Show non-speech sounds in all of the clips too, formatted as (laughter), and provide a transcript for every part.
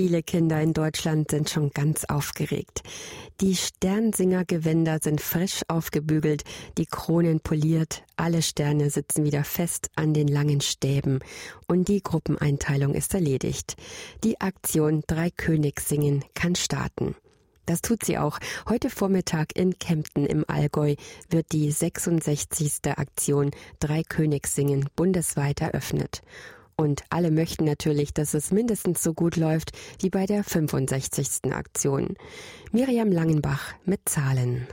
Viele Kinder in Deutschland sind schon ganz aufgeregt. Die Sternsinger-Gewänder sind frisch aufgebügelt, die Kronen poliert, alle Sterne sitzen wieder fest an den langen Stäben und die Gruppeneinteilung ist erledigt. Die Aktion Drei Königs singen kann starten. Das tut sie auch. Heute Vormittag in Kempten im Allgäu wird die 66. Aktion Drei Königs singen bundesweit eröffnet. Und alle möchten natürlich, dass es mindestens so gut läuft wie bei der 65. Aktion. Miriam Langenbach mit Zahlen.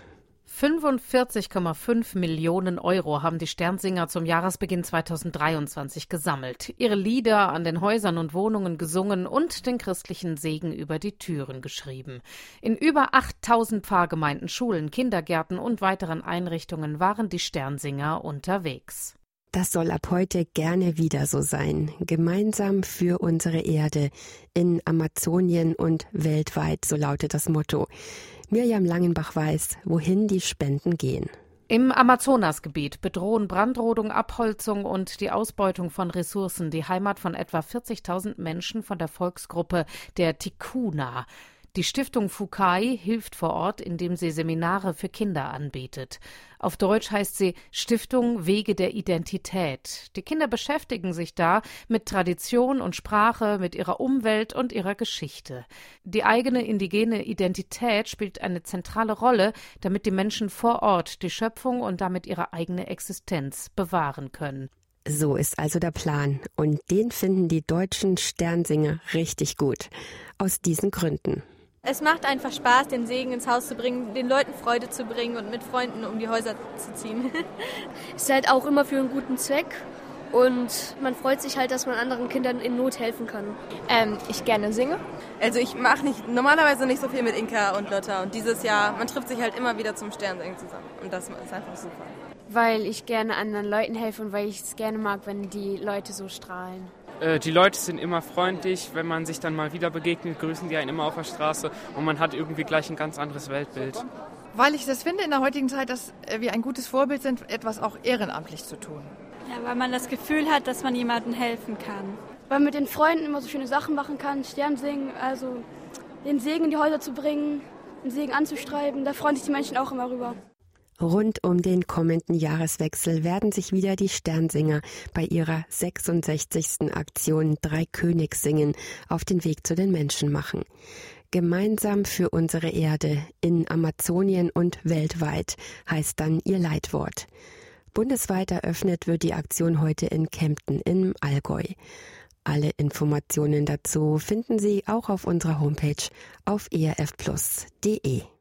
45,5 Millionen Euro haben die Sternsinger zum Jahresbeginn 2023 gesammelt, ihre Lieder an den Häusern und Wohnungen gesungen und den christlichen Segen über die Türen geschrieben. In über 8000 Pfarrgemeinden, Schulen, Kindergärten und weiteren Einrichtungen waren die Sternsinger unterwegs. Das soll ab heute gerne wieder so sein. Gemeinsam für unsere Erde in Amazonien und weltweit, so lautet das Motto. Mirjam Langenbach weiß, wohin die Spenden gehen. Im Amazonasgebiet bedrohen Brandrodung, Abholzung und die Ausbeutung von Ressourcen die Heimat von etwa 40.000 Menschen von der Volksgruppe der Tikuna. Die Stiftung Fukai hilft vor Ort, indem sie Seminare für Kinder anbietet. Auf Deutsch heißt sie Stiftung Wege der Identität. Die Kinder beschäftigen sich da mit Tradition und Sprache, mit ihrer Umwelt und ihrer Geschichte. Die eigene indigene Identität spielt eine zentrale Rolle, damit die Menschen vor Ort die Schöpfung und damit ihre eigene Existenz bewahren können. So ist also der Plan. Und den finden die deutschen Sternsinger richtig gut. Aus diesen Gründen. Es macht einfach Spaß, den Segen ins Haus zu bringen, den Leuten Freude zu bringen und mit Freunden um die Häuser zu ziehen. (laughs) es ist halt auch immer für einen guten Zweck und man freut sich halt, dass man anderen Kindern in Not helfen kann. Ähm, ich gerne singe. Also ich mache nicht normalerweise nicht so viel mit Inka und Lotta und dieses Jahr, man trifft sich halt immer wieder zum Sternsingen zusammen und das ist einfach super. Weil ich gerne anderen Leuten helfe und weil ich es gerne mag, wenn die Leute so strahlen. Äh, die Leute sind immer freundlich, wenn man sich dann mal wieder begegnet, grüßen die einen immer auf der Straße und man hat irgendwie gleich ein ganz anderes Weltbild. Weil ich das finde in der heutigen Zeit, dass wir ein gutes Vorbild sind, etwas auch ehrenamtlich zu tun. Ja, weil man das Gefühl hat, dass man jemandem helfen kann. Weil man mit den Freunden immer so schöne Sachen machen kann, Stern singen, also den Segen in die Häuser zu bringen, den Segen anzustreiben, da freuen sich die Menschen auch immer rüber. Rund um den kommenden Jahreswechsel werden sich wieder die Sternsinger bei ihrer 66. Aktion Drei Königs singen auf den Weg zu den Menschen machen. Gemeinsam für unsere Erde in Amazonien und weltweit heißt dann ihr Leitwort. Bundesweit eröffnet wird die Aktion heute in Kempten im Allgäu. Alle Informationen dazu finden Sie auch auf unserer Homepage auf erfplus.de.